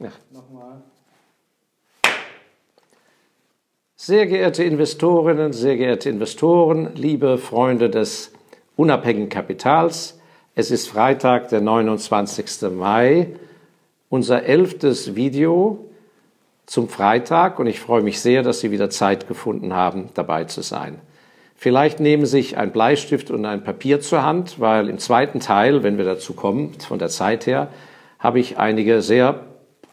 Ja. Nochmal. Sehr geehrte Investorinnen, sehr geehrte Investoren, liebe Freunde des unabhängigen Kapitals, es ist Freitag, der 29. Mai, unser elftes Video zum Freitag und ich freue mich sehr, dass Sie wieder Zeit gefunden haben, dabei zu sein. Vielleicht nehmen Sie sich ein Bleistift und ein Papier zur Hand, weil im zweiten Teil, wenn wir dazu kommen, von der Zeit her, habe ich einige sehr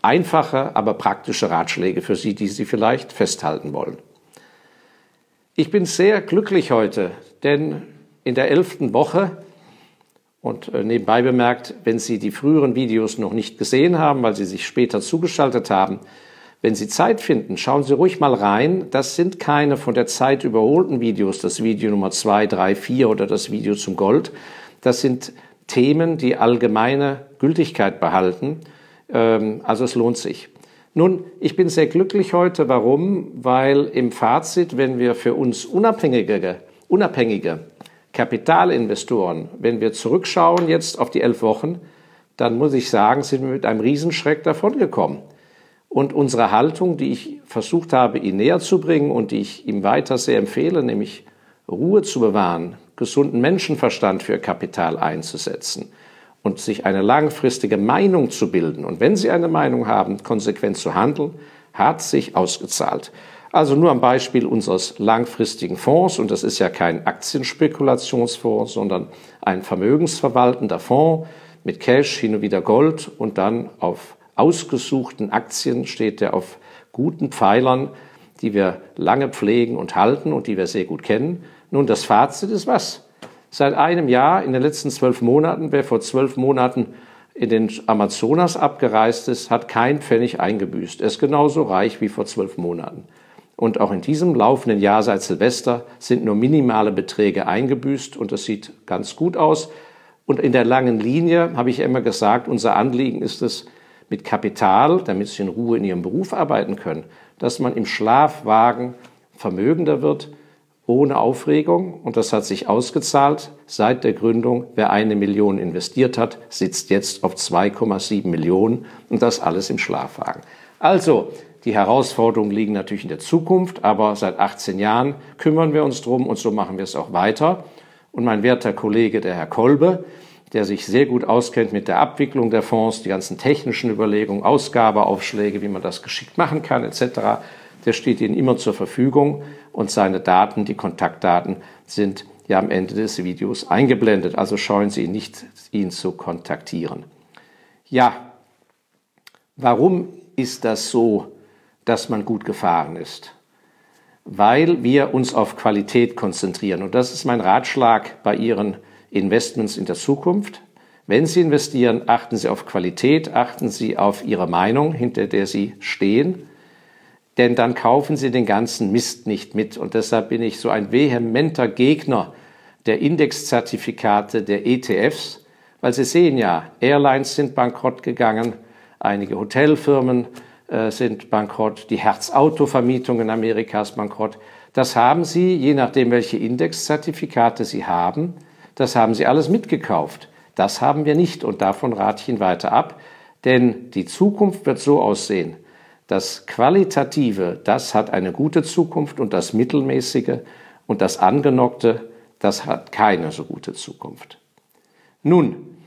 einfache, aber praktische Ratschläge für Sie, die Sie vielleicht festhalten wollen. Ich bin sehr glücklich heute, denn in der elften Woche und äh, nebenbei bemerkt, wenn Sie die früheren Videos noch nicht gesehen haben, weil Sie sich später zugeschaltet haben, wenn Sie Zeit finden, schauen Sie ruhig mal rein. Das sind keine von der Zeit überholten Videos, das Video Nummer 2, 3, 4 oder das Video zum Gold. Das sind Themen, die allgemeine Gültigkeit behalten also es lohnt sich. Nun, ich bin sehr glücklich heute. Warum? Weil im Fazit, wenn wir für uns unabhängige, unabhängige Kapitalinvestoren, wenn wir zurückschauen jetzt auf die elf Wochen, dann muss ich sagen, sind wir mit einem Riesenschreck davongekommen. Und unsere Haltung, die ich versucht habe, Ihnen näher zu bringen und die ich ihm weiter sehr empfehle, nämlich Ruhe zu bewahren, gesunden Menschenverstand für Kapital einzusetzen, und sich eine langfristige Meinung zu bilden und wenn Sie eine Meinung haben, konsequent zu handeln, hat sich ausgezahlt. Also nur am Beispiel unseres langfristigen Fonds, und das ist ja kein Aktienspekulationsfonds, sondern ein vermögensverwaltender Fonds mit Cash, hin und wieder Gold und dann auf ausgesuchten Aktien steht er auf guten Pfeilern, die wir lange pflegen und halten und die wir sehr gut kennen. Nun, das Fazit ist was? Seit einem Jahr, in den letzten zwölf Monaten, wer vor zwölf Monaten in den Amazonas abgereist ist, hat kein Pfennig eingebüßt. Er ist genauso reich wie vor zwölf Monaten. Und auch in diesem laufenden Jahr seit Silvester sind nur minimale Beträge eingebüßt und das sieht ganz gut aus. Und in der langen Linie habe ich immer gesagt, unser Anliegen ist es, mit Kapital, damit sie in Ruhe in ihrem Beruf arbeiten können, dass man im Schlafwagen vermögender wird ohne Aufregung und das hat sich ausgezahlt. Seit der Gründung, wer eine Million investiert hat, sitzt jetzt auf 2,7 Millionen und das alles im Schlafwagen. Also, die Herausforderungen liegen natürlich in der Zukunft, aber seit 18 Jahren kümmern wir uns drum und so machen wir es auch weiter. Und mein werter Kollege, der Herr Kolbe, der sich sehr gut auskennt mit der Abwicklung der Fonds, die ganzen technischen Überlegungen, Ausgabeaufschläge, wie man das geschickt machen kann, etc., der steht Ihnen immer zur Verfügung und seine Daten, die Kontaktdaten, sind ja am Ende des Videos eingeblendet. Also scheuen Sie nicht, ihn zu kontaktieren. Ja, warum ist das so, dass man gut gefahren ist? Weil wir uns auf Qualität konzentrieren. Und das ist mein Ratschlag bei Ihren Investments in der Zukunft. Wenn Sie investieren, achten Sie auf Qualität, achten Sie auf Ihre Meinung, hinter der Sie stehen denn dann kaufen sie den ganzen Mist nicht mit. Und deshalb bin ich so ein vehementer Gegner der Indexzertifikate der ETFs, weil Sie sehen ja, Airlines sind bankrott gegangen, einige Hotelfirmen äh, sind bankrott, die Herz-Auto-Vermietung in Amerika ist bankrott. Das haben Sie, je nachdem, welche Indexzertifikate Sie haben, das haben Sie alles mitgekauft. Das haben wir nicht und davon rate ich Ihnen weiter ab, denn die Zukunft wird so aussehen, das Qualitative, das hat eine gute Zukunft und das Mittelmäßige und das Angenockte, das hat keine so gute Zukunft. Nun,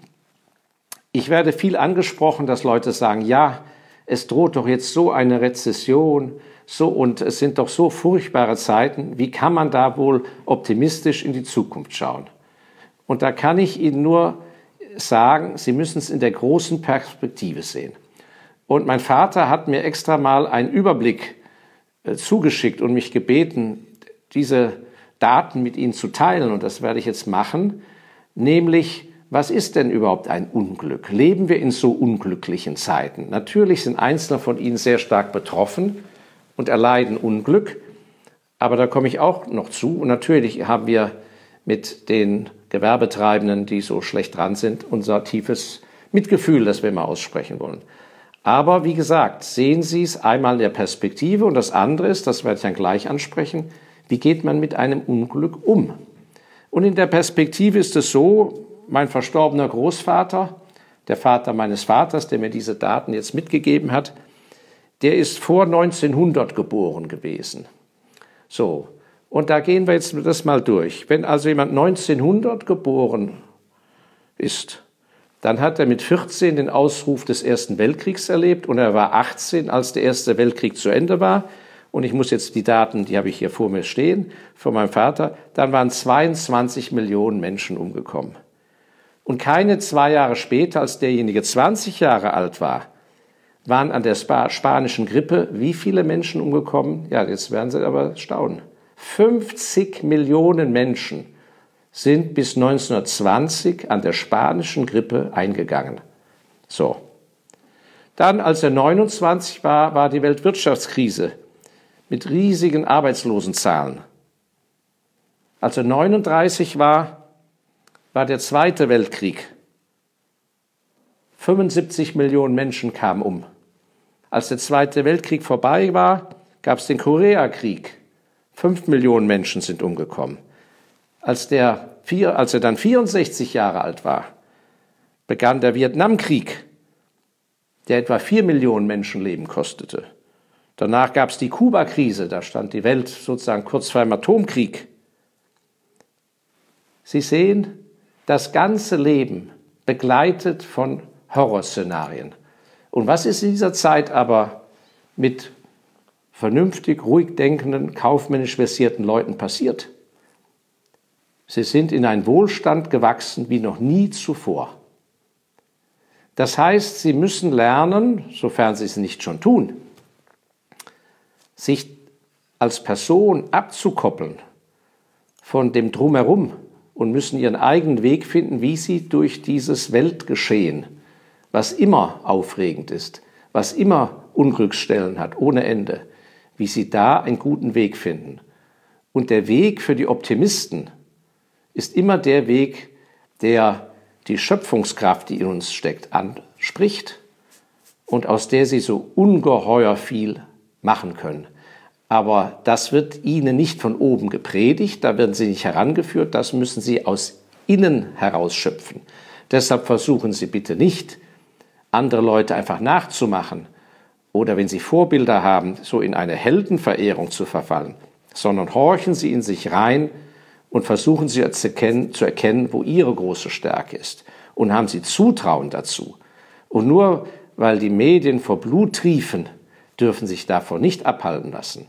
ich werde viel angesprochen, dass Leute sagen, ja, es droht doch jetzt so eine Rezession, so und es sind doch so furchtbare Zeiten, wie kann man da wohl optimistisch in die Zukunft schauen? Und da kann ich Ihnen nur sagen, Sie müssen es in der großen Perspektive sehen. Und mein Vater hat mir extra mal einen Überblick äh, zugeschickt und mich gebeten, diese Daten mit Ihnen zu teilen. Und das werde ich jetzt machen. Nämlich, was ist denn überhaupt ein Unglück? Leben wir in so unglücklichen Zeiten? Natürlich sind Einzelne von Ihnen sehr stark betroffen und erleiden Unglück. Aber da komme ich auch noch zu. Und natürlich haben wir mit den Gewerbetreibenden, die so schlecht dran sind, unser tiefes Mitgefühl, das wir mal aussprechen wollen. Aber wie gesagt, sehen Sie es einmal in der Perspektive und das andere ist, das werde ich dann gleich ansprechen, wie geht man mit einem Unglück um? Und in der Perspektive ist es so, mein verstorbener Großvater, der Vater meines Vaters, der mir diese Daten jetzt mitgegeben hat, der ist vor 1900 geboren gewesen. So, und da gehen wir jetzt das mal durch. Wenn also jemand 1900 geboren ist, dann hat er mit 14 den Ausruf des Ersten Weltkriegs erlebt und er war 18, als der Erste Weltkrieg zu Ende war. Und ich muss jetzt die Daten, die habe ich hier vor mir stehen, von meinem Vater, dann waren 22 Millionen Menschen umgekommen. Und keine zwei Jahre später, als derjenige 20 Jahre alt war, waren an der spanischen Grippe wie viele Menschen umgekommen? Ja, jetzt werden Sie aber staunen. 50 Millionen Menschen sind bis 1920 an der spanischen Grippe eingegangen. So. Dann, als er 29 war, war die Weltwirtschaftskrise mit riesigen Arbeitslosenzahlen. Als er 39 war, war der Zweite Weltkrieg. 75 Millionen Menschen kamen um. Als der Zweite Weltkrieg vorbei war, gab es den Koreakrieg. Fünf Millionen Menschen sind umgekommen. Als, der, als er dann 64 Jahre alt war, begann der Vietnamkrieg, der etwa vier Millionen Menschenleben kostete. Danach gab es die Kuba-Krise, da stand die Welt sozusagen kurz vor einem Atomkrieg. Sie sehen, das ganze Leben begleitet von Horrorszenarien. Und was ist in dieser Zeit aber mit vernünftig, ruhig denkenden, kaufmännisch versierten Leuten passiert? Sie sind in einen Wohlstand gewachsen wie noch nie zuvor. Das heißt, sie müssen lernen, sofern sie es nicht schon tun, sich als Person abzukoppeln von dem Drumherum und müssen ihren eigenen Weg finden, wie sie durch dieses Weltgeschehen, was immer aufregend ist, was immer Unglücksstellen hat, ohne Ende, wie sie da einen guten Weg finden. Und der Weg für die Optimisten ist immer der Weg, der die Schöpfungskraft, die in uns steckt, anspricht und aus der sie so ungeheuer viel machen können. Aber das wird ihnen nicht von oben gepredigt, da werden sie nicht herangeführt, das müssen sie aus innen herausschöpfen. Deshalb versuchen Sie bitte nicht, andere Leute einfach nachzumachen oder wenn Sie Vorbilder haben, so in eine Heldenverehrung zu verfallen, sondern horchen Sie in sich rein und versuchen Sie zu erkennen, zu erkennen, wo Ihre große Stärke ist und haben Sie Zutrauen dazu. Und nur weil die Medien vor Blut triefen, dürfen sich davon nicht abhalten lassen.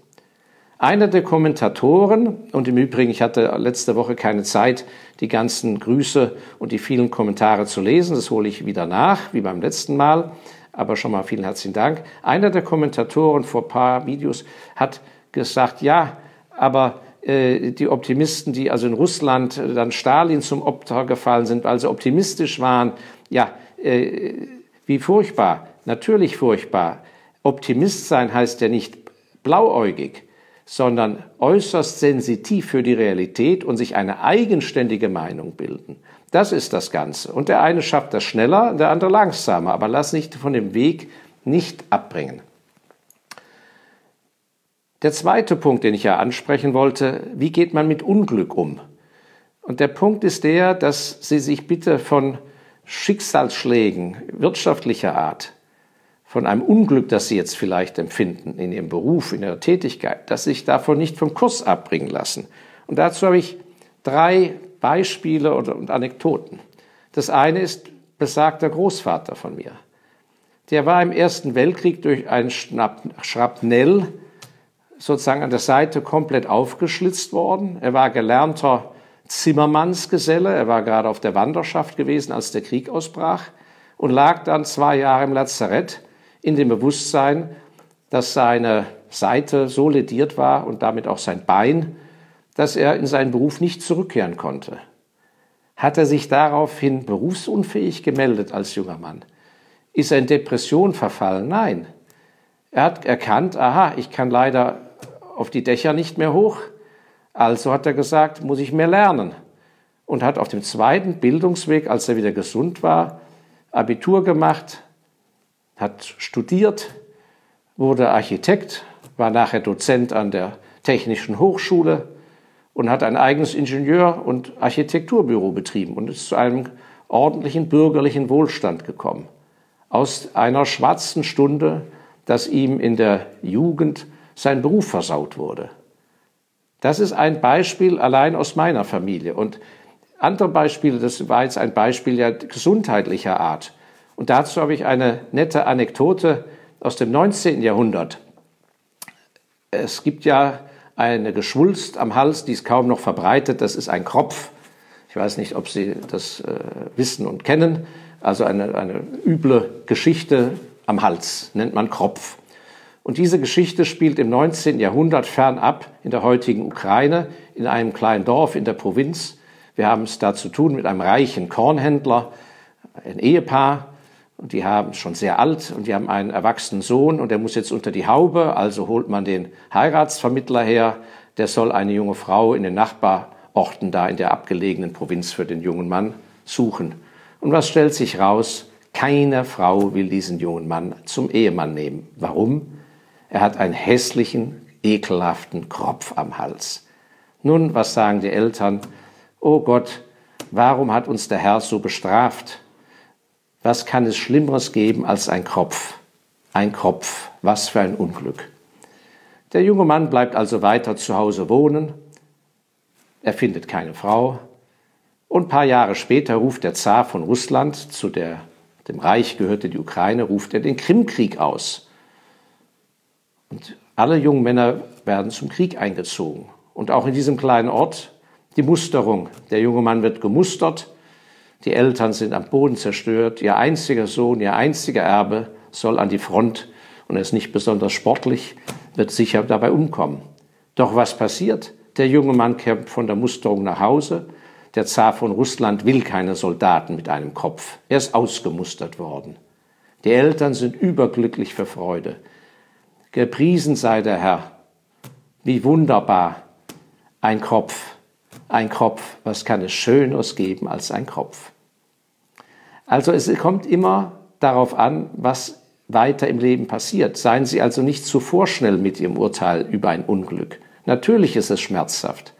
Einer der Kommentatoren, und im Übrigen, ich hatte letzte Woche keine Zeit, die ganzen Grüße und die vielen Kommentare zu lesen, das hole ich wieder nach, wie beim letzten Mal, aber schon mal vielen herzlichen Dank. Einer der Kommentatoren vor ein paar Videos hat gesagt, ja, aber die Optimisten, die also in Russland dann Stalin zum Opfer gefallen sind, sie optimistisch waren, ja, äh, wie furchtbar, natürlich furchtbar. Optimist sein heißt ja nicht blauäugig, sondern äußerst sensitiv für die Realität und sich eine eigenständige Meinung bilden. Das ist das Ganze. Und der eine schafft das schneller, der andere langsamer, aber lass nicht von dem Weg nicht abbringen. Der zweite Punkt, den ich ja ansprechen wollte, wie geht man mit Unglück um? Und der Punkt ist der, dass Sie sich bitte von Schicksalsschlägen wirtschaftlicher Art, von einem Unglück, das Sie jetzt vielleicht empfinden in Ihrem Beruf, in Ihrer Tätigkeit, dass Sie sich davon nicht vom Kurs abbringen lassen. Und dazu habe ich drei Beispiele und Anekdoten. Das eine ist besagter Großvater von mir. Der war im Ersten Weltkrieg durch ein Schrapnell sozusagen an der Seite komplett aufgeschlitzt worden. Er war gelernter Zimmermannsgeselle. Er war gerade auf der Wanderschaft gewesen, als der Krieg ausbrach und lag dann zwei Jahre im Lazarett in dem Bewusstsein, dass seine Seite so lediert war und damit auch sein Bein, dass er in seinen Beruf nicht zurückkehren konnte. Hat er sich daraufhin berufsunfähig gemeldet als junger Mann? Ist er in Depression verfallen? Nein. Er hat erkannt, aha, ich kann leider auf die Dächer nicht mehr hoch. Also hat er gesagt, muss ich mehr lernen. Und hat auf dem zweiten Bildungsweg, als er wieder gesund war, Abitur gemacht, hat studiert, wurde Architekt, war nachher Dozent an der Technischen Hochschule und hat ein eigenes Ingenieur- und Architekturbüro betrieben und ist zu einem ordentlichen bürgerlichen Wohlstand gekommen. Aus einer schwarzen Stunde, dass ihm in der Jugend sein Beruf versaut wurde. Das ist ein Beispiel allein aus meiner Familie. Und andere Beispiele, das war jetzt ein Beispiel ja gesundheitlicher Art. Und dazu habe ich eine nette Anekdote aus dem 19. Jahrhundert. Es gibt ja eine Geschwulst am Hals, die ist kaum noch verbreitet, das ist ein Kropf. Ich weiß nicht, ob Sie das äh, wissen und kennen. Also eine, eine üble Geschichte am Hals nennt man Kropf. Und diese Geschichte spielt im 19. Jahrhundert fernab in der heutigen Ukraine, in einem kleinen Dorf in der Provinz. Wir haben es da zu tun mit einem reichen Kornhändler, ein Ehepaar, und die haben schon sehr alt und die haben einen erwachsenen Sohn und der muss jetzt unter die Haube, also holt man den Heiratsvermittler her, der soll eine junge Frau in den Nachbarorten da in der abgelegenen Provinz für den jungen Mann suchen. Und was stellt sich raus? Keine Frau will diesen jungen Mann zum Ehemann nehmen. Warum? Er hat einen hässlichen, ekelhaften Kropf am Hals. Nun, was sagen die Eltern? Oh Gott, warum hat uns der Herr so bestraft? Was kann es Schlimmeres geben als ein Kropf? Ein Kropf, was für ein Unglück. Der junge Mann bleibt also weiter zu Hause wohnen. Er findet keine Frau. Und ein paar Jahre später ruft der Zar von Russland, zu der, dem Reich gehörte die Ukraine, ruft er den Krimkrieg aus. Und alle jungen Männer werden zum Krieg eingezogen. Und auch in diesem kleinen Ort die Musterung. Der junge Mann wird gemustert die Eltern sind am Boden zerstört. Ihr einziger Sohn, ihr einziger Erbe soll an die Front und er ist nicht besonders sportlich, wird sicher dabei umkommen. Doch was passiert? Der junge Mann kehrt von der Musterung nach Hause. Der Zar von Russland will keine Soldaten mit einem Kopf. Er ist ausgemustert worden. Die Eltern sind überglücklich für Freude. Gepriesen sei der Herr. Wie wunderbar. Ein Kopf. Ein Kopf. Was kann es Schöneres geben als ein Kopf? Also es kommt immer darauf an, was weiter im Leben passiert. Seien Sie also nicht zu vorschnell mit Ihrem Urteil über ein Unglück. Natürlich ist es schmerzhaft,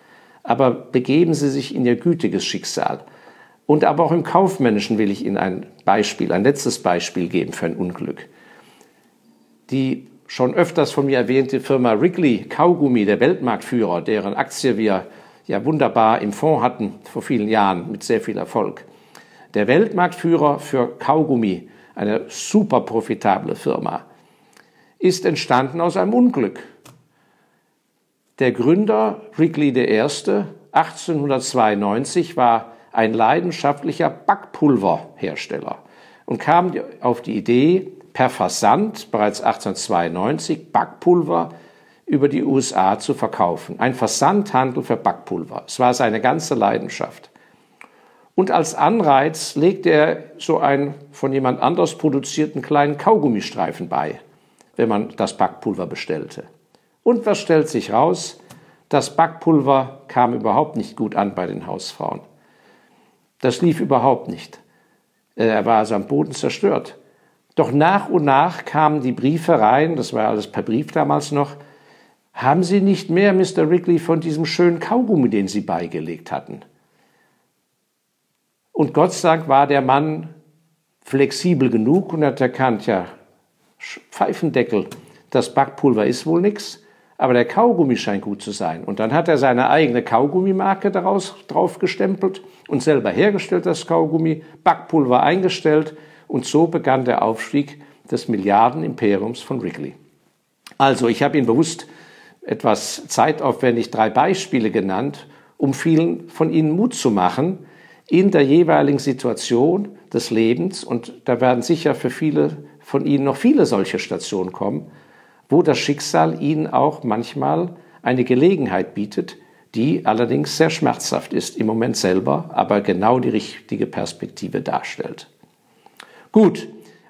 aber begeben Sie sich in Ihr gütiges Schicksal. Und aber auch im Kaufmännischen will ich Ihnen ein Beispiel, ein letztes Beispiel geben für ein Unglück. Die schon öfters von mir erwähnte Firma Wrigley Kaugummi, der Weltmarktführer, deren Aktie wir ja wunderbar im Fonds hatten vor vielen Jahren mit sehr viel Erfolg der Weltmarktführer für Kaugummi, eine super profitable Firma, ist entstanden aus einem Unglück. Der Gründer Wrigley I. 1892 war ein leidenschaftlicher Backpulverhersteller und kam auf die Idee, per Versand bereits 1892 Backpulver über die USA zu verkaufen. Ein Versandhandel für Backpulver. Es war seine ganze Leidenschaft. Und als Anreiz legt er so einen von jemand anders produzierten kleinen Kaugummistreifen bei, wenn man das Backpulver bestellte. Und was stellt sich raus? Das Backpulver kam überhaupt nicht gut an bei den Hausfrauen. Das lief überhaupt nicht. Äh, er war also am Boden zerstört. Doch nach und nach kamen die Briefe rein, das war alles per Brief damals noch. Haben Sie nicht mehr, Mr. Wrigley, von diesem schönen Kaugummi, den Sie beigelegt hatten? Und Gott sei Dank war der Mann flexibel genug und hat erkannt, ja, Pfeifendeckel, das Backpulver ist wohl nichts, aber der Kaugummi scheint gut zu sein. Und dann hat er seine eigene Kaugummimarke daraus drauf gestempelt und selber hergestellt, das Kaugummi, Backpulver eingestellt und so begann der Aufstieg des Milliardenimperiums von Wrigley. Also, ich habe Ihnen bewusst etwas zeitaufwendig drei Beispiele genannt, um vielen von Ihnen Mut zu machen, in der jeweiligen Situation des Lebens, und da werden sicher für viele von Ihnen noch viele solche Stationen kommen, wo das Schicksal Ihnen auch manchmal eine Gelegenheit bietet, die allerdings sehr schmerzhaft ist im Moment selber, aber genau die richtige Perspektive darstellt. Gut,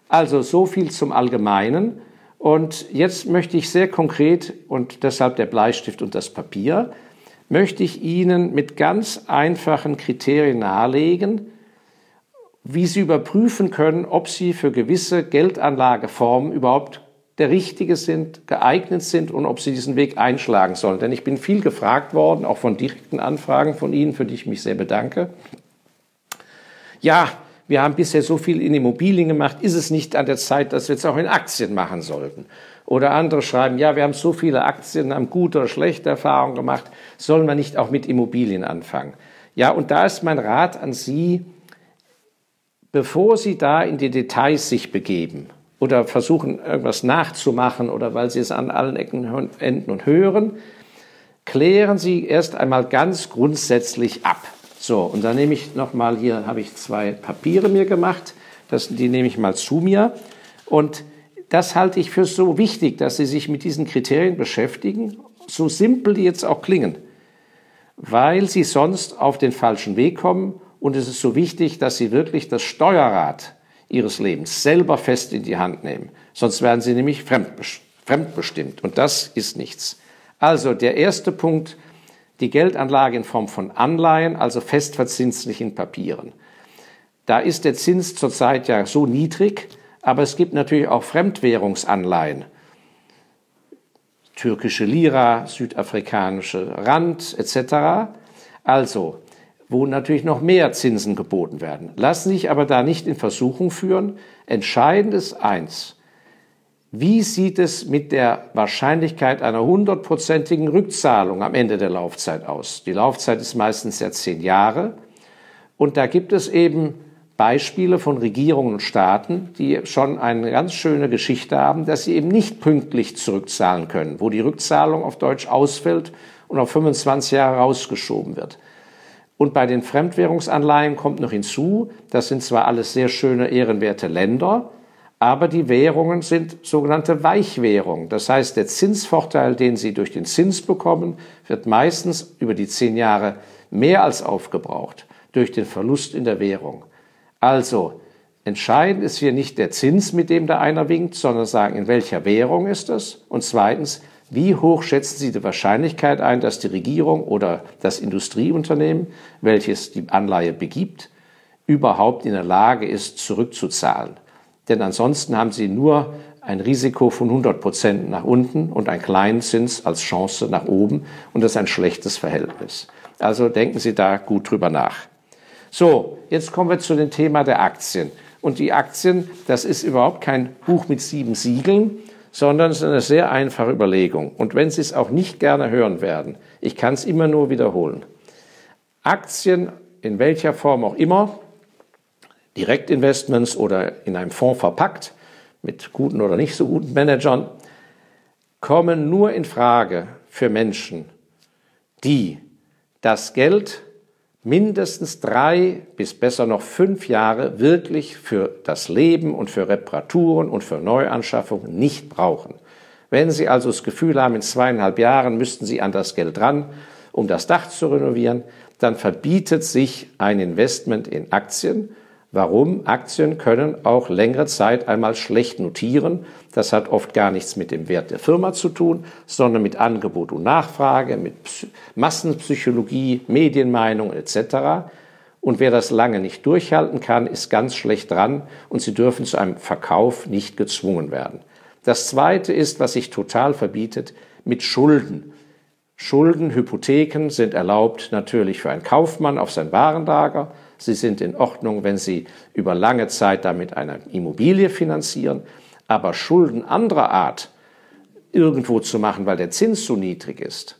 also so viel zum Allgemeinen. Und jetzt möchte ich sehr konkret und deshalb der Bleistift und das Papier möchte ich Ihnen mit ganz einfachen Kriterien nahelegen, wie Sie überprüfen können, ob Sie für gewisse Geldanlageformen überhaupt der richtige sind, geeignet sind und ob Sie diesen Weg einschlagen sollen. Denn ich bin viel gefragt worden, auch von direkten Anfragen von Ihnen, für die ich mich sehr bedanke. Ja, wir haben bisher so viel in Immobilien gemacht, ist es nicht an der Zeit, dass wir es auch in Aktien machen sollten? Oder andere schreiben, ja, wir haben so viele Aktien, haben gute oder schlechte Erfahrungen gemacht, sollen wir nicht auch mit Immobilien anfangen? Ja, und da ist mein Rat an Sie, bevor Sie da in die Details sich begeben oder versuchen, irgendwas nachzumachen oder weil Sie es an allen Ecken enden und hören, klären Sie erst einmal ganz grundsätzlich ab. So, und dann nehme ich nochmal, hier habe ich zwei Papiere mir gemacht, das, die nehme ich mal zu mir. Und das halte ich für so wichtig, dass Sie sich mit diesen Kriterien beschäftigen, so simpel die jetzt auch klingen, weil Sie sonst auf den falschen Weg kommen. Und es ist so wichtig, dass Sie wirklich das Steuerrad Ihres Lebens selber fest in die Hand nehmen. Sonst werden Sie nämlich fremdbestimmt. Und das ist nichts. Also der erste Punkt, die Geldanlage in Form von Anleihen, also festverzinslichen Papieren. Da ist der Zins zurzeit ja so niedrig, aber es gibt natürlich auch Fremdwährungsanleihen. Türkische Lira, südafrikanische Rand etc. Also, wo natürlich noch mehr Zinsen geboten werden. Lassen sich aber da nicht in Versuchung führen. Entscheidend ist eins, wie sieht es mit der Wahrscheinlichkeit einer hundertprozentigen Rückzahlung am Ende der Laufzeit aus? Die Laufzeit ist meistens ja zehn Jahre. Und da gibt es eben Beispiele von Regierungen und Staaten, die schon eine ganz schöne Geschichte haben, dass sie eben nicht pünktlich zurückzahlen können, wo die Rückzahlung auf Deutsch ausfällt und auf 25 Jahre rausgeschoben wird. Und bei den Fremdwährungsanleihen kommt noch hinzu, das sind zwar alles sehr schöne, ehrenwerte Länder, aber die Währungen sind sogenannte Weichwährungen. Das heißt, der Zinsvorteil, den Sie durch den Zins bekommen, wird meistens über die zehn Jahre mehr als aufgebraucht durch den Verlust in der Währung. Also, entscheidend ist hier nicht der Zins, mit dem da einer winkt, sondern sagen, in welcher Währung ist es? Und zweitens, wie hoch schätzen Sie die Wahrscheinlichkeit ein, dass die Regierung oder das Industrieunternehmen, welches die Anleihe begibt, überhaupt in der Lage ist, zurückzuzahlen? Denn ansonsten haben Sie nur ein Risiko von 100 Prozent nach unten und einen kleinen Zins als Chance nach oben und das ist ein schlechtes Verhältnis. Also denken Sie da gut drüber nach. So, jetzt kommen wir zu dem Thema der Aktien. Und die Aktien, das ist überhaupt kein Buch mit sieben Siegeln, sondern es ist eine sehr einfache Überlegung. Und wenn Sie es auch nicht gerne hören werden, ich kann es immer nur wiederholen. Aktien in welcher Form auch immer Direktinvestments oder in einem Fonds verpackt, mit guten oder nicht so guten Managern, kommen nur in Frage für Menschen, die das Geld mindestens drei bis besser noch fünf Jahre wirklich für das Leben und für Reparaturen und für Neuanschaffungen nicht brauchen. Wenn Sie also das Gefühl haben, in zweieinhalb Jahren müssten Sie an das Geld ran, um das Dach zu renovieren, dann verbietet sich ein Investment in Aktien, Warum? Aktien können auch längere Zeit einmal schlecht notieren. Das hat oft gar nichts mit dem Wert der Firma zu tun, sondern mit Angebot und Nachfrage, mit Massenpsychologie, Medienmeinung etc. Und wer das lange nicht durchhalten kann, ist ganz schlecht dran und sie dürfen zu einem Verkauf nicht gezwungen werden. Das Zweite ist, was sich total verbietet, mit Schulden. Schulden, Hypotheken sind erlaubt natürlich für einen Kaufmann auf sein Warenlager, Sie sind in Ordnung, wenn Sie über lange Zeit damit eine Immobilie finanzieren. Aber Schulden anderer Art irgendwo zu machen, weil der Zins so niedrig ist,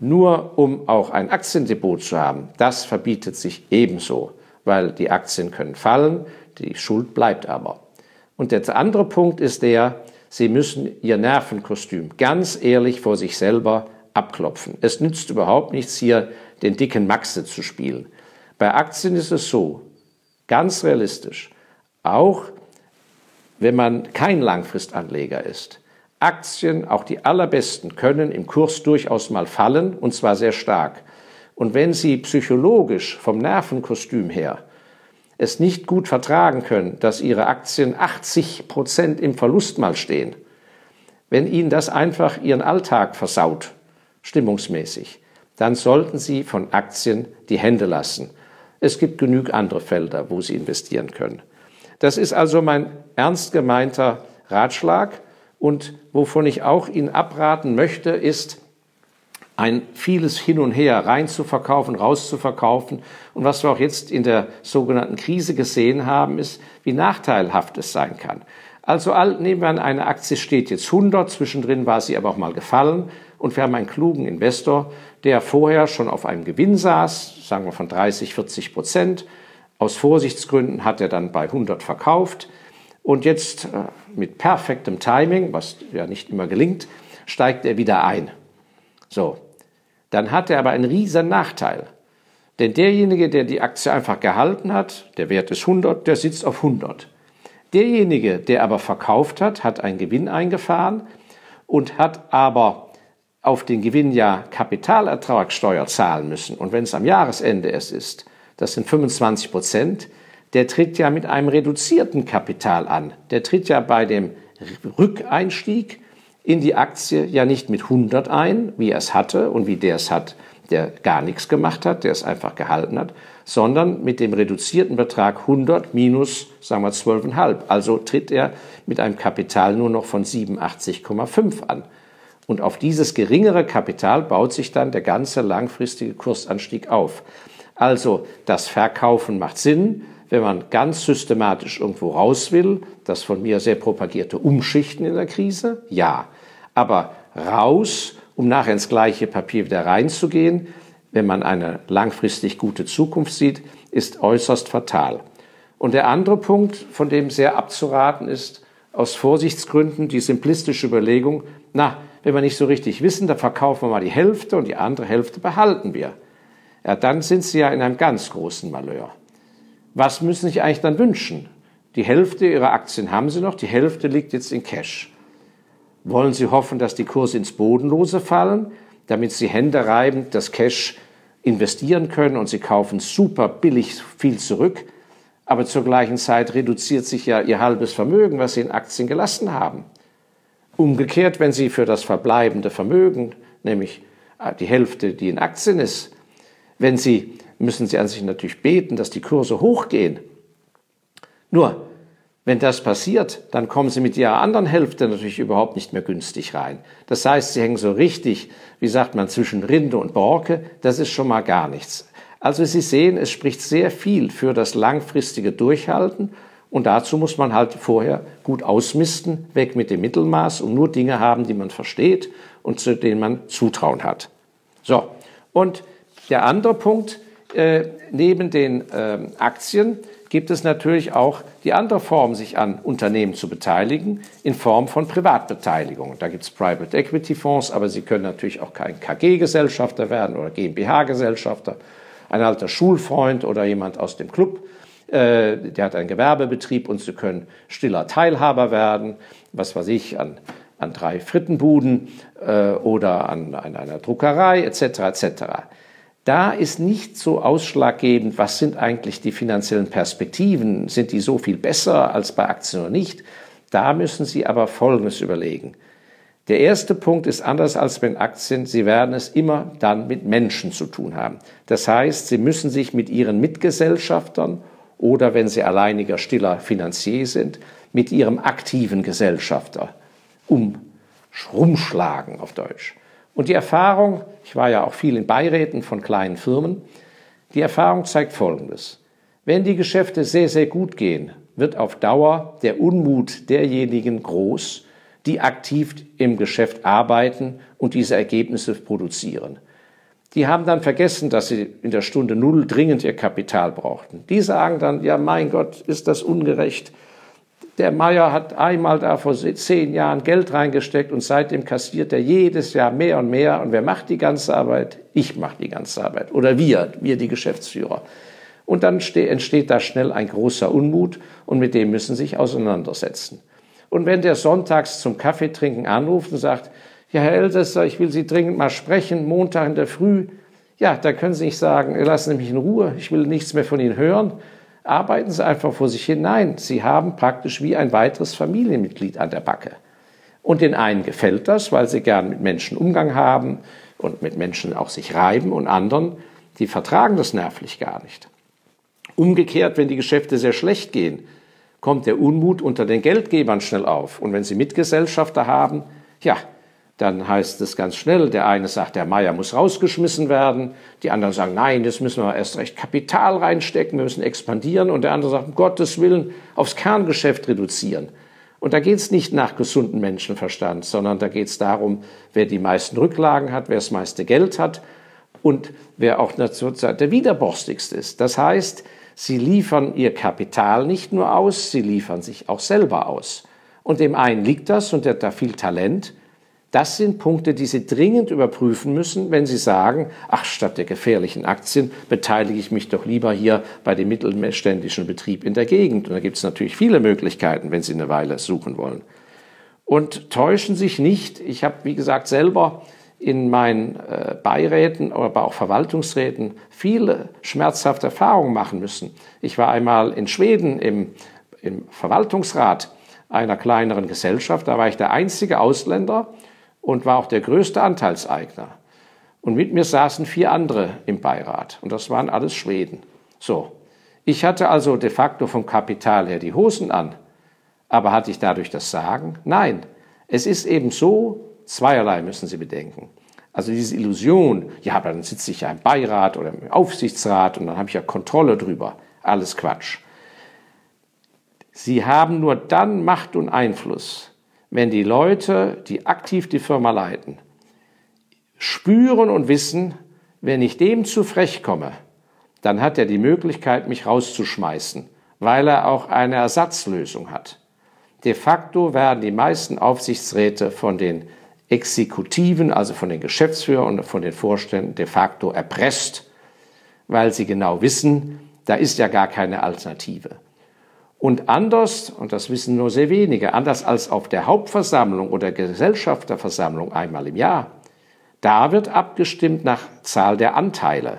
nur um auch ein Aktiendepot zu haben, das verbietet sich ebenso, weil die Aktien können fallen, die Schuld bleibt aber. Und der andere Punkt ist der, Sie müssen Ihr Nervenkostüm ganz ehrlich vor sich selber abklopfen. Es nützt überhaupt nichts, hier den dicken Maxe zu spielen. Bei Aktien ist es so, ganz realistisch, auch wenn man kein Langfristanleger ist. Aktien, auch die allerbesten, können im Kurs durchaus mal fallen und zwar sehr stark. Und wenn Sie psychologisch vom Nervenkostüm her es nicht gut vertragen können, dass Ihre Aktien 80 Prozent im Verlust mal stehen, wenn Ihnen das einfach Ihren Alltag versaut, stimmungsmäßig, dann sollten Sie von Aktien die Hände lassen. Es gibt genug andere Felder, wo Sie investieren können. Das ist also mein ernst gemeinter Ratschlag. Und wovon ich auch Ihnen abraten möchte, ist, ein vieles hin und her reinzuverkaufen, rauszuverkaufen. Und was wir auch jetzt in der sogenannten Krise gesehen haben, ist, wie nachteilhaft es sein kann. Also nehmen wir an, eine Aktie steht jetzt 100, zwischendrin war sie aber auch mal gefallen und wir haben einen klugen Investor, der vorher schon auf einem Gewinn saß, sagen wir von 30, 40 Prozent. Aus Vorsichtsgründen hat er dann bei 100 verkauft und jetzt äh, mit perfektem Timing, was ja nicht immer gelingt, steigt er wieder ein. So, dann hat er aber einen riesen Nachteil. Denn derjenige, der die Aktie einfach gehalten hat, der Wert ist 100, der sitzt auf 100. Derjenige, der aber verkauft hat, hat einen Gewinn eingefahren und hat aber auf den Gewinn ja Kapitalertragssteuer zahlen müssen. Und wenn es am Jahresende es ist, das sind 25 Prozent, der tritt ja mit einem reduzierten Kapital an. Der tritt ja bei dem Rückeinstieg in die Aktie ja nicht mit 100 ein, wie er es hatte und wie der es hat, der gar nichts gemacht hat, der es einfach gehalten hat, sondern mit dem reduzierten Betrag 100 minus, sagen wir 12,5. Also tritt er mit einem Kapital nur noch von 87,5 an. Und auf dieses geringere Kapital baut sich dann der ganze langfristige Kursanstieg auf. Also das Verkaufen macht Sinn, wenn man ganz systematisch irgendwo raus will, das von mir sehr propagierte Umschichten in der Krise, ja. Aber raus, um nachher ins gleiche Papier wieder reinzugehen, wenn man eine langfristig gute Zukunft sieht, ist äußerst fatal. Und der andere Punkt, von dem sehr abzuraten ist, aus Vorsichtsgründen die simplistische Überlegung, na, wenn wir nicht so richtig wissen, dann verkaufen wir mal die Hälfte und die andere Hälfte behalten wir. Ja, dann sind Sie ja in einem ganz großen Malheur. Was müssen Sie sich eigentlich dann wünschen? Die Hälfte Ihrer Aktien haben Sie noch, die Hälfte liegt jetzt in Cash. Wollen Sie hoffen, dass die Kurse ins Bodenlose fallen, damit Sie händereibend das Cash investieren können und Sie kaufen super billig viel zurück, aber zur gleichen Zeit reduziert sich ja Ihr halbes Vermögen, was Sie in Aktien gelassen haben. Umgekehrt, wenn Sie für das verbleibende Vermögen, nämlich äh, die Hälfte, die in Aktien ist, wenn Sie, müssen Sie an sich natürlich beten, dass die Kurse hochgehen. Nur, wenn das passiert, dann kommen Sie mit Ihrer anderen Hälfte natürlich überhaupt nicht mehr günstig rein. Das heißt, Sie hängen so richtig, wie sagt man, zwischen Rinde und Borke. Das ist schon mal gar nichts. Also Sie sehen, es spricht sehr viel für das langfristige Durchhalten und dazu muss man halt vorher gut ausmisten, weg mit dem Mittelmaß und nur Dinge haben, die man versteht und zu denen man Zutrauen hat. So, und der andere Punkt, äh, neben den äh, Aktien gibt es natürlich auch die andere Form, sich an Unternehmen zu beteiligen, in Form von Privatbeteiligung. Da gibt es Private Equity Fonds, aber Sie können natürlich auch kein KG-Gesellschafter werden oder GmbH-Gesellschafter. Ein alter Schulfreund oder jemand aus dem Club, der hat einen Gewerbebetrieb und Sie können stiller Teilhaber werden, was weiß ich, an, an drei Frittenbuden äh, oder an, an einer Druckerei etc. etc. Da ist nicht so ausschlaggebend, was sind eigentlich die finanziellen Perspektiven, sind die so viel besser als bei Aktien oder nicht. Da müssen Sie aber Folgendes überlegen. Der erste Punkt ist anders als bei Aktien. Sie werden es immer dann mit Menschen zu tun haben. Das heißt, Sie müssen sich mit Ihren Mitgesellschaftern oder wenn Sie alleiniger stiller Finanzier sind, mit Ihrem aktiven Gesellschafter umschrumschlagen auf Deutsch. Und die Erfahrung, ich war ja auch viel in Beiräten von kleinen Firmen, die Erfahrung zeigt Folgendes. Wenn die Geschäfte sehr, sehr gut gehen, wird auf Dauer der Unmut derjenigen groß, die aktiv im Geschäft arbeiten und diese Ergebnisse produzieren. Die haben dann vergessen, dass sie in der Stunde Null dringend ihr Kapital brauchten. Die sagen dann, ja mein Gott, ist das ungerecht, der Meier hat einmal da vor zehn Jahren Geld reingesteckt und seitdem kassiert er jedes Jahr mehr und mehr. Und wer macht die ganze Arbeit? Ich mache die ganze Arbeit. Oder wir, wir die Geschäftsführer. Und dann entsteht da schnell ein großer Unmut und mit dem müssen sich auseinandersetzen. Und wenn der sonntags zum Kaffeetrinken anruft und sagt, ja, Herr Elsässer, ich will Sie dringend mal sprechen, Montag in der Früh, ja, da können Sie nicht sagen, lassen Sie mich in Ruhe, ich will nichts mehr von Ihnen hören, arbeiten Sie einfach vor sich hin. Nein, Sie haben praktisch wie ein weiteres Familienmitglied an der Backe. Und den einen gefällt das, weil sie gern mit Menschen Umgang haben und mit Menschen auch sich reiben und anderen, die vertragen das nervlich gar nicht. Umgekehrt, wenn die Geschäfte sehr schlecht gehen, kommt der Unmut unter den Geldgebern schnell auf. Und wenn sie Mitgesellschafter haben, ja, dann heißt es ganz schnell, der eine sagt, der Meier muss rausgeschmissen werden, die anderen sagen, nein, jetzt müssen wir erst recht Kapital reinstecken, wir müssen expandieren und der andere sagt, um Gottes Willen aufs Kerngeschäft reduzieren. Und da geht es nicht nach gesundem Menschenverstand, sondern da geht es darum, wer die meisten Rücklagen hat, wer das meiste Geld hat und wer auch zurzeit der widerborstigste ist. Das heißt, sie liefern ihr Kapital nicht nur aus, sie liefern sich auch selber aus. Und dem einen liegt das und der hat da viel Talent das sind Punkte, die Sie dringend überprüfen müssen, wenn Sie sagen, ach, statt der gefährlichen Aktien beteilige ich mich doch lieber hier bei dem mittelständischen Betrieb in der Gegend. Und da gibt es natürlich viele Möglichkeiten, wenn Sie eine Weile suchen wollen. Und täuschen sich nicht. Ich habe, wie gesagt, selber in meinen äh, Beiräten, aber auch Verwaltungsräten viele schmerzhafte Erfahrungen machen müssen. Ich war einmal in Schweden im, im Verwaltungsrat einer kleineren Gesellschaft. Da war ich der einzige Ausländer und war auch der größte Anteilseigner. Und mit mir saßen vier andere im Beirat und das waren alles Schweden. So, ich hatte also de facto vom Kapital her die Hosen an, aber hatte ich dadurch das Sagen? Nein, es ist eben so, zweierlei müssen Sie bedenken. Also diese Illusion, ja, aber dann sitze ich ja im Beirat oder im Aufsichtsrat und dann habe ich ja Kontrolle drüber. Alles Quatsch. Sie haben nur dann Macht und Einfluss, wenn die Leute, die aktiv die Firma leiten, spüren und wissen, wenn ich dem zu frech komme, dann hat er die Möglichkeit, mich rauszuschmeißen, weil er auch eine Ersatzlösung hat. De facto werden die meisten Aufsichtsräte von den Exekutiven, also von den Geschäftsführern und von den Vorständen de facto erpresst, weil sie genau wissen, da ist ja gar keine Alternative. Und anders, und das wissen nur sehr wenige, anders als auf der Hauptversammlung oder Gesellschafterversammlung einmal im Jahr, da wird abgestimmt nach Zahl der Anteile.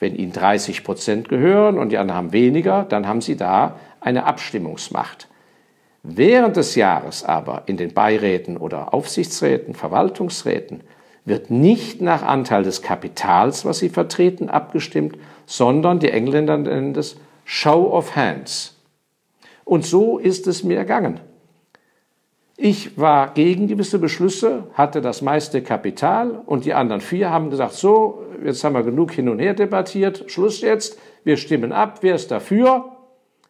Wenn Ihnen 30 Prozent gehören und die anderen haben weniger, dann haben Sie da eine Abstimmungsmacht. Während des Jahres aber in den Beiräten oder Aufsichtsräten, Verwaltungsräten wird nicht nach Anteil des Kapitals, was Sie vertreten, abgestimmt, sondern die Engländer nennen das Show of Hands. Und so ist es mir ergangen. Ich war gegen gewisse Beschlüsse, hatte das meiste Kapital und die anderen vier haben gesagt, so, jetzt haben wir genug hin und her debattiert, Schluss jetzt, wir stimmen ab, wer ist dafür,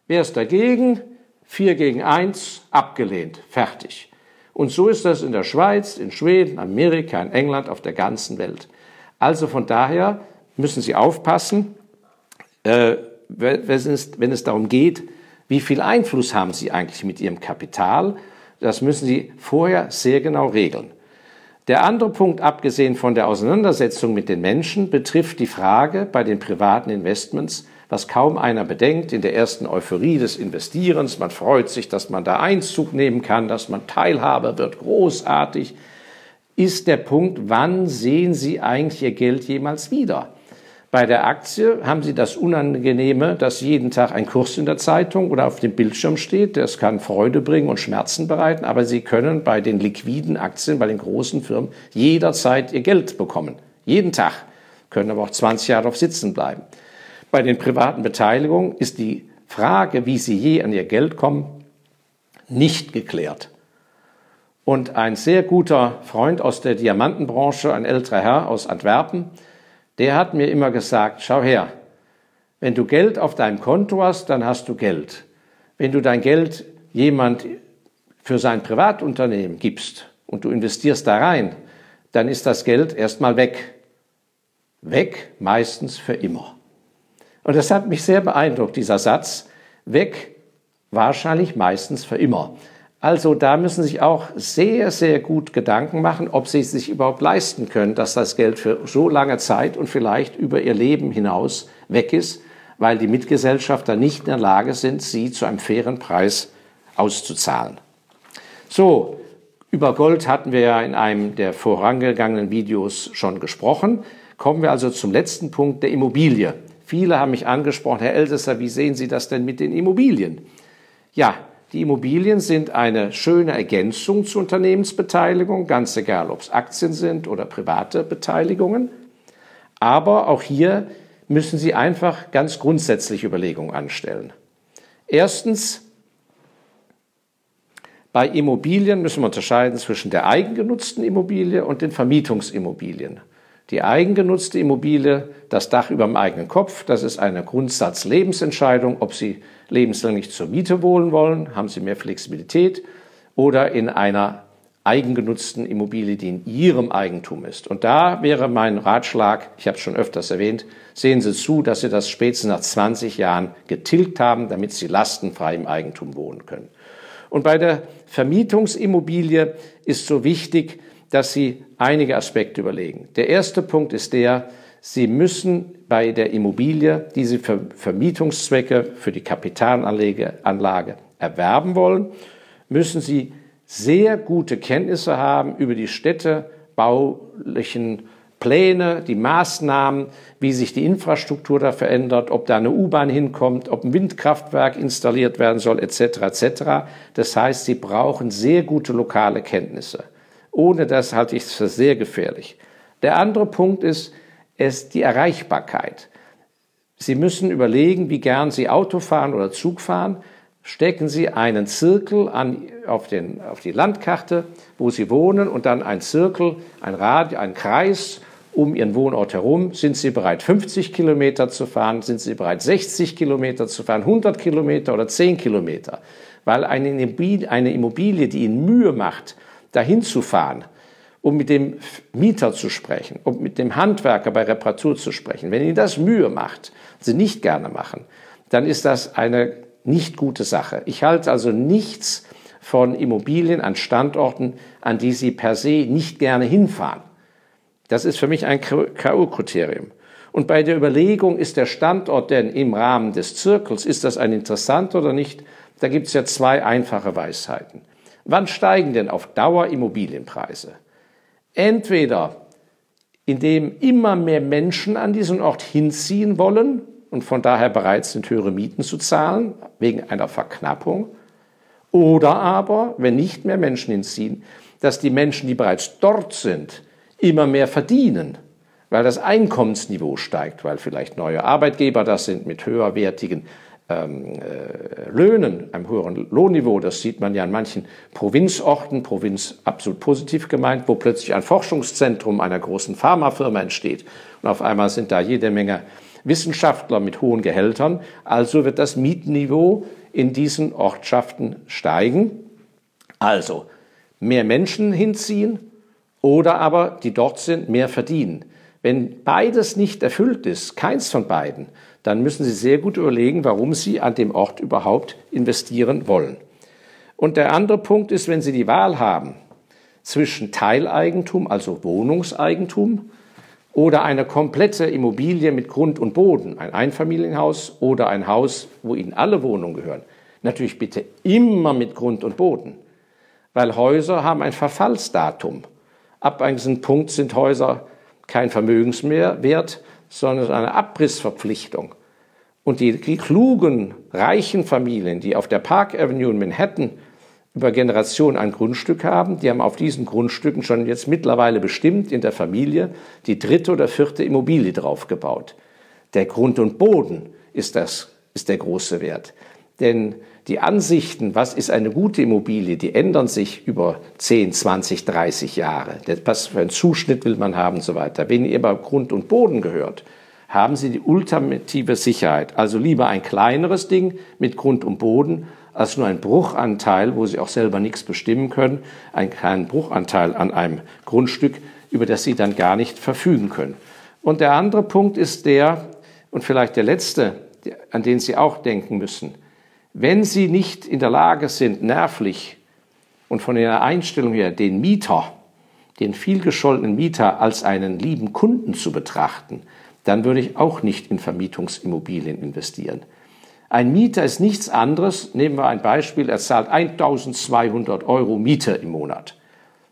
wer ist dagegen, vier gegen eins, abgelehnt, fertig. Und so ist das in der Schweiz, in Schweden, Amerika, in England, auf der ganzen Welt. Also von daher müssen Sie aufpassen, äh, wenn es darum geht, wie viel Einfluss haben Sie eigentlich mit Ihrem Kapital? Das müssen Sie vorher sehr genau regeln. Der andere Punkt, abgesehen von der Auseinandersetzung mit den Menschen, betrifft die Frage bei den privaten Investments, was kaum einer bedenkt in der ersten Euphorie des Investierens. Man freut sich, dass man da Einzug nehmen kann, dass man Teilhaber wird, großartig. Ist der Punkt, wann sehen Sie eigentlich Ihr Geld jemals wieder? Bei der Aktie haben Sie das Unangenehme, dass jeden Tag ein Kurs in der Zeitung oder auf dem Bildschirm steht. Das kann Freude bringen und Schmerzen bereiten, aber Sie können bei den liquiden Aktien, bei den großen Firmen jederzeit Ihr Geld bekommen. Jeden Tag. Können aber auch 20 Jahre auf sitzen bleiben. Bei den privaten Beteiligungen ist die Frage, wie Sie je an Ihr Geld kommen, nicht geklärt. Und ein sehr guter Freund aus der Diamantenbranche, ein älterer Herr aus Antwerpen, der hat mir immer gesagt, schau her, wenn du Geld auf deinem Konto hast, dann hast du Geld. Wenn du dein Geld jemand für sein Privatunternehmen gibst und du investierst da rein, dann ist das Geld erstmal weg. Weg, meistens für immer. Und das hat mich sehr beeindruckt, dieser Satz. Weg, wahrscheinlich meistens für immer. Also da müssen Sie sich auch sehr, sehr gut Gedanken machen, ob Sie es sich überhaupt leisten können, dass das Geld für so lange Zeit und vielleicht über Ihr Leben hinaus weg ist, weil die Mitgesellschafter nicht in der Lage sind, sie zu einem fairen Preis auszuzahlen. So, über Gold hatten wir ja in einem der vorangegangenen Videos schon gesprochen. Kommen wir also zum letzten Punkt der Immobilie. Viele haben mich angesprochen, Herr Ältester, wie sehen Sie das denn mit den Immobilien? Ja, die Immobilien sind eine schöne Ergänzung zur Unternehmensbeteiligung, ganz egal, ob es Aktien sind oder private Beteiligungen. Aber auch hier müssen Sie einfach ganz grundsätzliche Überlegungen anstellen. Erstens, Bei Immobilien müssen wir unterscheiden zwischen der eigengenutzten Immobilie und den Vermietungsimmobilien. Die eigengenutzte Immobilie, das Dach über dem eigenen Kopf, das ist eine Grundsatz-Lebensentscheidung, ob Sie lebenslänglich zur Miete wohnen wollen, haben Sie mehr Flexibilität oder in einer eigengenutzten Immobilie, die in Ihrem Eigentum ist. Und da wäre mein Ratschlag, ich habe es schon öfters erwähnt, sehen Sie zu, dass Sie das spätestens nach 20 Jahren getilgt haben, damit Sie lastenfrei im Eigentum wohnen können. Und bei der Vermietungsimmobilie ist so wichtig, dass Sie einige Aspekte überlegen. Der erste Punkt ist der, Sie müssen bei der Immobilie, die Sie für Vermietungszwecke für die Kapitalanlage erwerben wollen, müssen Sie sehr gute Kenntnisse haben über die städtebaulichen Pläne, die Maßnahmen, wie sich die Infrastruktur da verändert, ob da eine U-Bahn hinkommt, ob ein Windkraftwerk installiert werden soll, etc. etc. Das heißt, Sie brauchen sehr gute lokale Kenntnisse. Ohne das halte ich es für sehr gefährlich. Der andere Punkt ist, ist die Erreichbarkeit. Sie müssen überlegen, wie gern Sie Auto fahren oder Zug fahren. Stecken Sie einen Zirkel an, auf, den, auf die Landkarte, wo Sie wohnen, und dann ein Zirkel, ein Rad, ein Kreis um Ihren Wohnort herum. Sind Sie bereit, 50 Kilometer zu fahren? Sind Sie bereit, 60 Kilometer zu fahren? 100 Kilometer oder 10 Kilometer? Weil eine Immobilie, eine Immobilie die Ihnen Mühe macht, dahin zu fahren, um mit dem Mieter zu sprechen, um mit dem Handwerker bei Reparatur zu sprechen, wenn Ihnen das Mühe macht, Sie nicht gerne machen, dann ist das eine nicht gute Sache. Ich halte also nichts von Immobilien an Standorten, an die Sie per se nicht gerne hinfahren. Das ist für mich ein K.O.-Kriterium. Und bei der Überlegung, ist der Standort denn im Rahmen des Zirkels, ist das ein interessant oder nicht, da gibt es ja zwei einfache Weisheiten. Wann steigen denn auf Dauer Immobilienpreise? Entweder indem immer mehr Menschen an diesen Ort hinziehen wollen und von daher bereit sind, höhere Mieten zu zahlen, wegen einer Verknappung, oder aber, wenn nicht mehr Menschen hinziehen, dass die Menschen, die bereits dort sind, immer mehr verdienen, weil das Einkommensniveau steigt, weil vielleicht neue Arbeitgeber das sind mit höherwertigen ähm, äh, Löhnen, einem höheren Lohnniveau. Das sieht man ja an manchen Provinzorten, Provinz absolut positiv gemeint, wo plötzlich ein Forschungszentrum einer großen Pharmafirma entsteht. Und auf einmal sind da jede Menge Wissenschaftler mit hohen Gehältern. Also wird das Mietniveau in diesen Ortschaften steigen. Also mehr Menschen hinziehen oder aber die dort sind, mehr verdienen. Wenn beides nicht erfüllt ist, keins von beiden, dann müssen Sie sehr gut überlegen, warum Sie an dem Ort überhaupt investieren wollen. Und der andere Punkt ist, wenn Sie die Wahl haben zwischen Teileigentum, also Wohnungseigentum, oder eine komplette Immobilie mit Grund und Boden, ein Einfamilienhaus oder ein Haus, wo Ihnen alle Wohnungen gehören, natürlich bitte immer mit Grund und Boden, weil Häuser haben ein Verfallsdatum. Ab einem Punkt sind Häuser kein Vermögensmehrwert, sondern eine Abrissverpflichtung. Und die, die klugen, reichen Familien, die auf der Park Avenue in Manhattan über Generationen ein Grundstück haben, die haben auf diesen Grundstücken schon jetzt mittlerweile bestimmt in der Familie die dritte oder vierte Immobilie draufgebaut. Der Grund und Boden ist, das, ist der große Wert. Denn die Ansichten, was ist eine gute Immobilie, die ändern sich über 10, 20, 30 Jahre. Was für einen Zuschnitt will man haben und so weiter. Wenn ihr aber Grund und Boden gehört, haben Sie die ultimative Sicherheit. Also lieber ein kleineres Ding mit Grund und Boden als nur ein Bruchanteil, wo Sie auch selber nichts bestimmen können, einen kleinen Bruchanteil an einem Grundstück, über das Sie dann gar nicht verfügen können. Und der andere Punkt ist der, und vielleicht der letzte, an den Sie auch denken müssen, wenn Sie nicht in der Lage sind, nervlich und von Ihrer Einstellung her den Mieter, den vielgescholtenen Mieter als einen lieben Kunden zu betrachten, dann würde ich auch nicht in Vermietungsimmobilien investieren. Ein Mieter ist nichts anderes, nehmen wir ein Beispiel, er zahlt 1200 Euro Miete im Monat.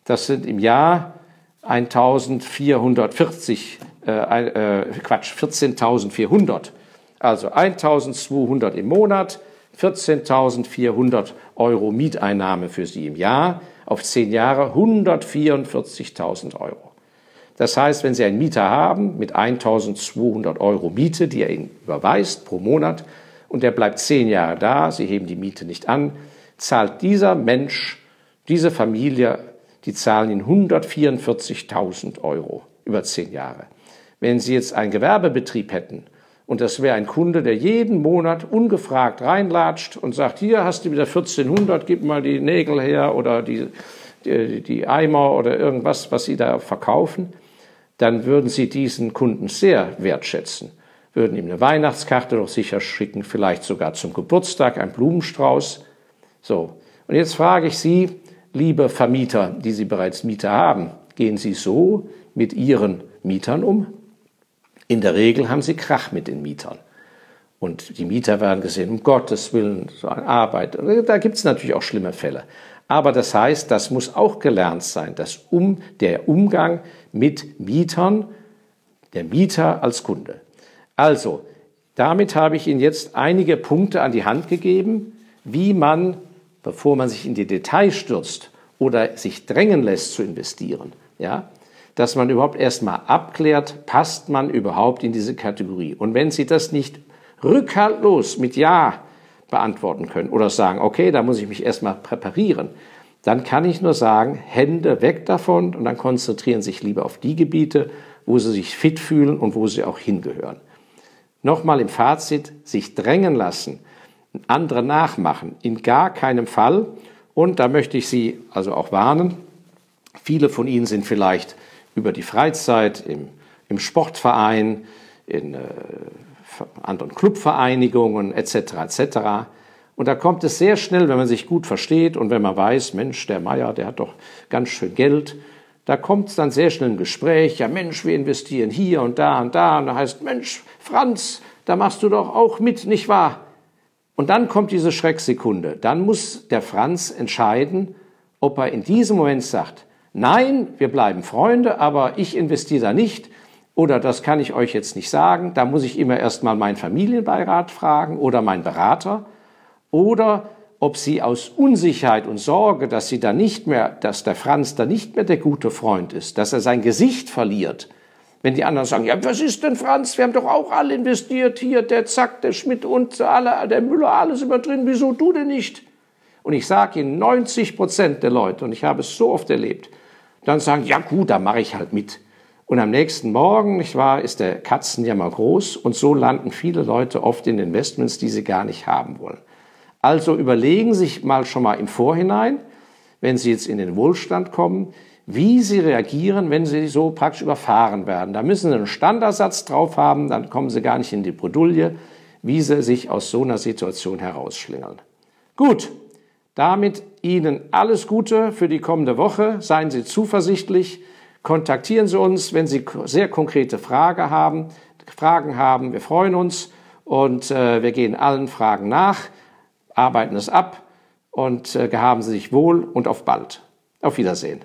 Das sind im Jahr 1440, äh, äh, Quatsch, 14.400. Also 1200 im Monat 14.400 Euro Mieteinnahme für Sie im Jahr, auf zehn Jahre 144.000 Euro. Das heißt, wenn Sie einen Mieter haben mit 1.200 Euro Miete, die er Ihnen überweist pro Monat, und der bleibt zehn Jahre da, Sie heben die Miete nicht an, zahlt dieser Mensch Diese Familie, die zahlen Ihnen 144.000 Euro über zehn Jahre. Wenn Sie jetzt einen Gewerbebetrieb hätten und das wäre ein Kunde, der jeden Monat ungefragt reinlatscht und sagt, hier hast du wieder 1400, gib mal die Nägel her oder die, die, die Eimer oder irgendwas, was Sie da verkaufen, dann würden Sie diesen Kunden sehr wertschätzen, würden ihm eine Weihnachtskarte doch sicher schicken, vielleicht sogar zum Geburtstag ein Blumenstrauß. So, und jetzt frage ich Sie, liebe Vermieter, die Sie bereits Mieter haben, gehen Sie so mit Ihren Mietern um? In der Regel haben sie Krach mit den Mietern. Und die Mieter werden gesehen, um Gottes Willen, so eine Arbeit. Da gibt es natürlich auch schlimme Fälle. Aber das heißt, das muss auch gelernt sein, dass um, der Umgang mit Mietern, der Mieter als Kunde. Also, damit habe ich Ihnen jetzt einige Punkte an die Hand gegeben, wie man, bevor man sich in die Details stürzt oder sich drängen lässt zu investieren, ja, dass man überhaupt erstmal abklärt, passt man überhaupt in diese Kategorie. Und wenn Sie das nicht rückhaltlos mit Ja beantworten können oder sagen, okay, da muss ich mich erstmal präparieren, dann kann ich nur sagen, Hände weg davon und dann konzentrieren Sie sich lieber auf die Gebiete, wo Sie sich fit fühlen und wo Sie auch hingehören. Nochmal im Fazit, sich drängen lassen, andere nachmachen, in gar keinem Fall. Und da möchte ich Sie also auch warnen, viele von Ihnen sind vielleicht über die Freizeit im, im Sportverein, in äh, anderen Clubvereinigungen etc. etc. Und da kommt es sehr schnell, wenn man sich gut versteht und wenn man weiß, Mensch, der Meier, der hat doch ganz schön Geld, da kommt es dann sehr schnell ein Gespräch, ja Mensch, wir investieren hier und da und da. Und da heißt, Mensch, Franz, da machst du doch auch mit, nicht wahr? Und dann kommt diese Schrecksekunde. Dann muss der Franz entscheiden, ob er in diesem Moment sagt, Nein, wir bleiben Freunde, aber ich investiere da nicht. Oder das kann ich euch jetzt nicht sagen. Da muss ich immer erstmal meinen Familienbeirat fragen oder meinen Berater. Oder ob sie aus Unsicherheit und Sorge, dass sie da nicht mehr, dass der Franz da nicht mehr der gute Freund ist, dass er sein Gesicht verliert. Wenn die anderen sagen, ja, was ist denn Franz? Wir haben doch auch alle investiert hier, der Zack, der Schmidt und alle, der Müller, alles immer drin. Wieso du denn nicht? Und ich sage Ihnen, 90 Prozent der Leute, und ich habe es so oft erlebt, dann sagen, ja gut, da mache ich halt mit. Und am nächsten Morgen, nicht wahr, ist der Katzenjammer groß und so landen viele Leute oft in Investments, die sie gar nicht haben wollen. Also überlegen Sie sich mal schon mal im Vorhinein, wenn Sie jetzt in den Wohlstand kommen, wie Sie reagieren, wenn Sie so praktisch überfahren werden. Da müssen Sie einen Standardsatz drauf haben, dann kommen Sie gar nicht in die Bredouille, wie Sie sich aus so einer Situation herausschlingeln. Gut, damit Ihnen alles Gute für die kommende Woche. Seien Sie zuversichtlich. Kontaktieren Sie uns, wenn Sie sehr konkrete Frage haben, Fragen haben. Wir freuen uns und äh, wir gehen allen Fragen nach, arbeiten es ab und äh, gehaben Sie sich wohl und auf bald. Auf Wiedersehen.